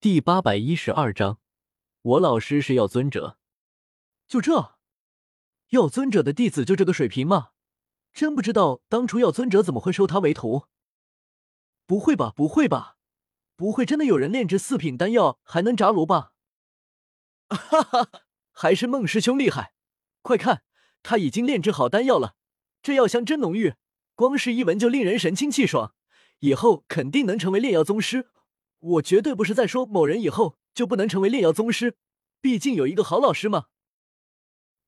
第八百一十二章，我老师是药尊者。就这，药尊者的弟子就这个水平吗？真不知道当初药尊者怎么会收他为徒。不会吧，不会吧，不会真的有人炼制四品丹药还能炸炉吧？哈哈，还是孟师兄厉害！快看，他已经炼制好丹药了，这药香真浓郁，光是一闻就令人神清气爽，以后肯定能成为炼药宗师。我绝对不是在说某人以后就不能成为炼药宗师，毕竟有一个好老师嘛。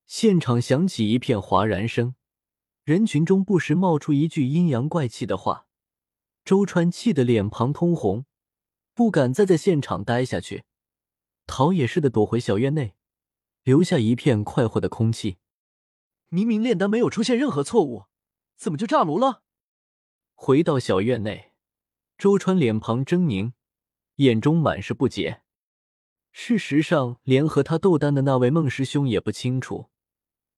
现场响起一片哗然声，人群中不时冒出一句阴阳怪气的话。周川气得脸庞通红，不敢再在现场待下去，逃也似的躲回小院内，留下一片快活的空气。明明炼丹没有出现任何错误，怎么就炸炉了？回到小院内，周川脸庞狰狞，眼中满是不解。事实上，连和他斗丹的那位孟师兄也不清楚。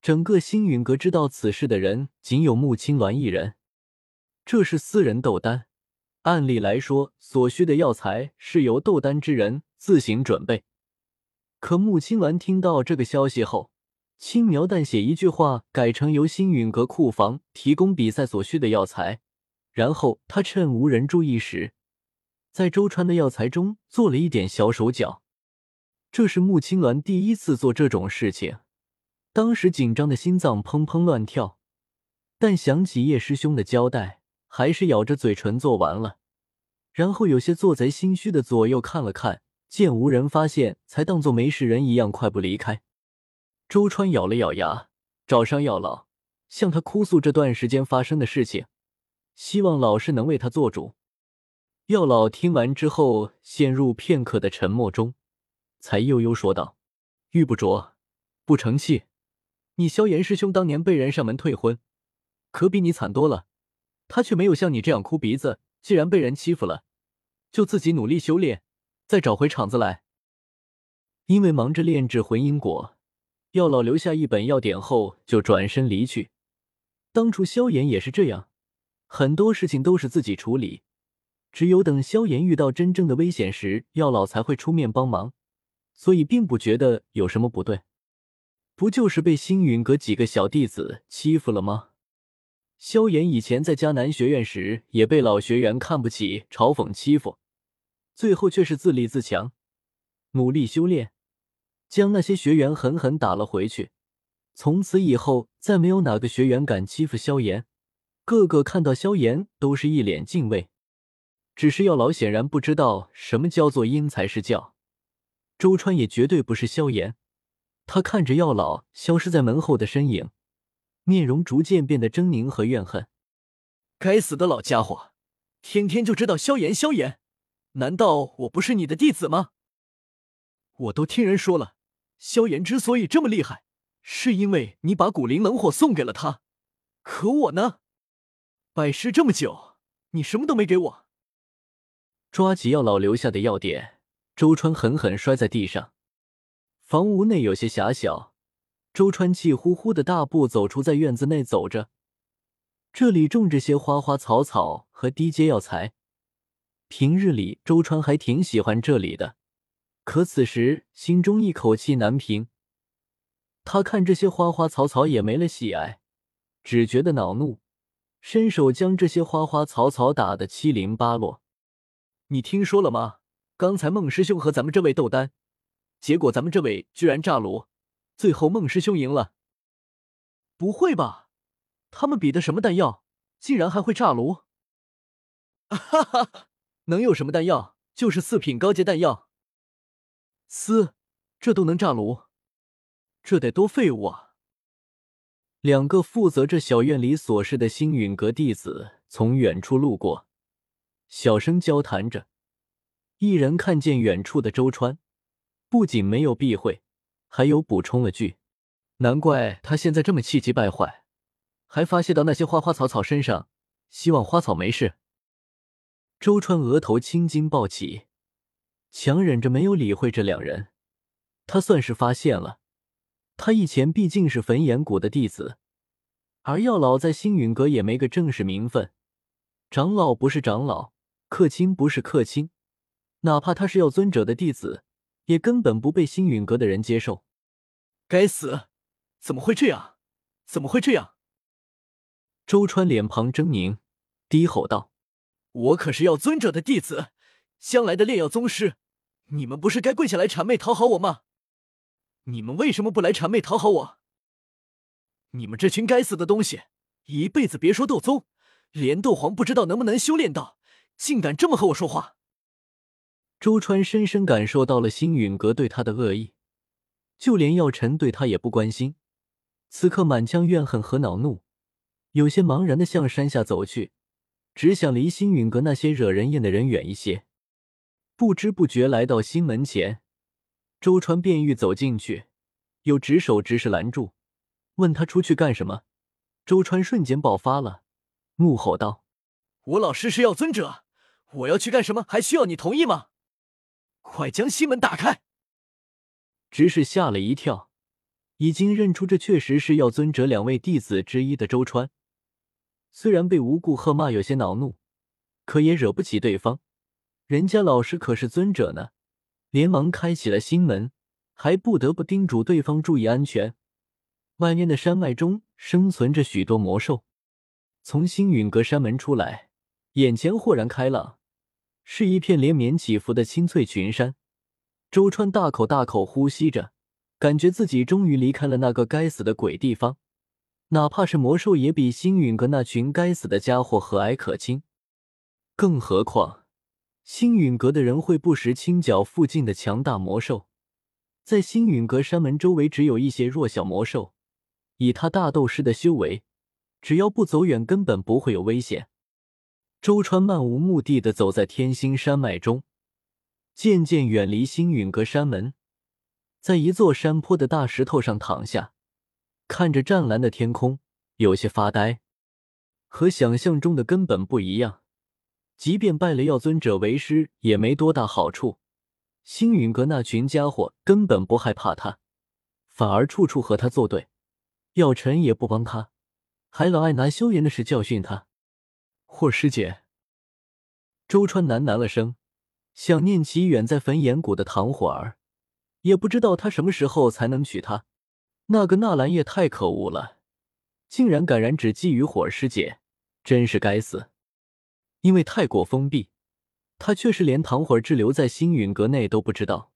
整个星陨阁知道此事的人，仅有穆青鸾一人。这是私人斗丹。按理来说，所需的药材是由斗丹之人自行准备。可穆青鸾听到这个消息后，轻描淡写一句话，改成由星陨阁库房提供比赛所需的药材。然后他趁无人注意时，在周川的药材中做了一点小手脚。这是穆青鸾第一次做这种事情，当时紧张的心脏砰砰乱跳，但想起叶师兄的交代。还是咬着嘴唇做完了，然后有些做贼心虚的左右看了看，见无人发现，才当做没事人一样快步离开。周川咬了咬牙，找上药老，向他哭诉这段时间发生的事情，希望老师能为他做主。药老听完之后，陷入片刻的沉默中，才悠悠说道：“玉不琢，不成器，你萧炎师兄当年被人上门退婚，可比你惨多了。”他却没有像你这样哭鼻子。既然被人欺负了，就自己努力修炼，再找回场子来。因为忙着炼制魂因果，药老留下一本药典后就转身离去。当初萧炎也是这样，很多事情都是自己处理，只有等萧炎遇到真正的危险时，药老才会出面帮忙，所以并不觉得有什么不对。不就是被星陨阁几个小弟子欺负了吗？萧炎以前在迦南学院时也被老学员看不起、嘲讽、欺负，最后却是自立自强，努力修炼，将那些学员狠狠打了回去。从此以后，再没有哪个学员敢欺负萧炎，个个看到萧炎都是一脸敬畏。只是药老显然不知道什么叫做因材施教，周川也绝对不是萧炎。他看着药老消失在门后的身影。面容逐渐变得狰狞和怨恨。该死的老家伙，天天就知道萧炎萧炎，难道我不是你的弟子吗？我都听人说了，萧炎之所以这么厉害，是因为你把古灵冷火送给了他。可我呢？拜师这么久，你什么都没给我。抓起药老留下的药典，周川狠狠摔在地上。房屋内有些狭小。周川气呼呼的大步走出，在院子内走着。这里种着些花花草草和低阶药材，平日里周川还挺喜欢这里的，可此时心中一口气难平。他看这些花花草草也没了喜爱，只觉得恼怒，伸手将这些花花草草打得七零八落。你听说了吗？刚才孟师兄和咱们这位斗丹，结果咱们这位居然炸炉。最后，孟师兄赢了。不会吧？他们比的什么弹药，竟然还会炸炉？哈哈，能有什么弹药？就是四品高阶弹药。嘶，这都能炸炉？这得多废物啊！两个负责这小院里琐事的星陨阁弟子从远处路过，小声交谈着。一人看见远处的周川，不仅没有避讳。还有补充了句：“难怪他现在这么气急败坏，还发泄到那些花花草草身上。希望花草没事。”周川额头青筋暴起，强忍着没有理会这两人。他算是发现了，他以前毕竟是焚炎谷的弟子，而药老在星陨阁也没个正式名分，长老不是长老，客卿不是客卿，哪怕他是药尊者的弟子，也根本不被星陨阁的人接受。该死！怎么会这样？怎么会这样？周川脸庞狰狞，低吼道：“我可是药尊者的弟子，将来的炼药宗师，你们不是该跪下来谄媚讨好我吗？你们为什么不来谄媚讨好我？你们这群该死的东西，一辈子别说斗宗，连斗皇不知道能不能修炼到，竟敢这么和我说话！”周川深深感受到了星陨阁对他的恶意，就连药尘对他也不关心，此刻满腔怨恨和恼怒。有些茫然的向山下走去，只想离星陨阁那些惹人厌的人远一些。不知不觉来到星门前，周川便欲走进去，有执手执事拦住，问他出去干什么。周川瞬间爆发了，怒吼道：“我老师是药尊者，我要去干什么还需要你同意吗？快将心门打开！”执事吓了一跳，已经认出这确实是药尊者两位弟子之一的周川。虽然被无故喝骂有些恼怒，可也惹不起对方。人家老师可是尊者呢，连忙开启了心门，还不得不叮嘱对方注意安全。外面的山脉中生存着许多魔兽，从星陨阁山门出来，眼前豁然开朗，是一片连绵起伏的青翠群山。周川大口大口呼吸着，感觉自己终于离开了那个该死的鬼地方。哪怕是魔兽，也比星陨阁那群该死的家伙和蔼可亲。更何况，星陨阁的人会不时清剿附近的强大魔兽。在星陨阁山门周围，只有一些弱小魔兽。以他大斗师的修为，只要不走远，根本不会有危险。周川漫无目的的走在天星山脉中，渐渐远离星陨阁山门，在一座山坡的大石头上躺下。看着湛蓝的天空，有些发呆。和想象中的根本不一样。即便拜了药尊者为师，也没多大好处。星陨阁那群家伙根本不害怕他，反而处处和他作对。药尘也不帮他，还老爱拿修炼的事教训他。霍师姐，周川喃喃了声，想念起远在焚炎谷的唐火儿，也不知道他什么时候才能娶她。那个纳兰叶太可恶了，竟然敢染指觊觎火师姐，真是该死！因为太过封闭，他却是连唐火儿滞留在星陨阁内都不知道。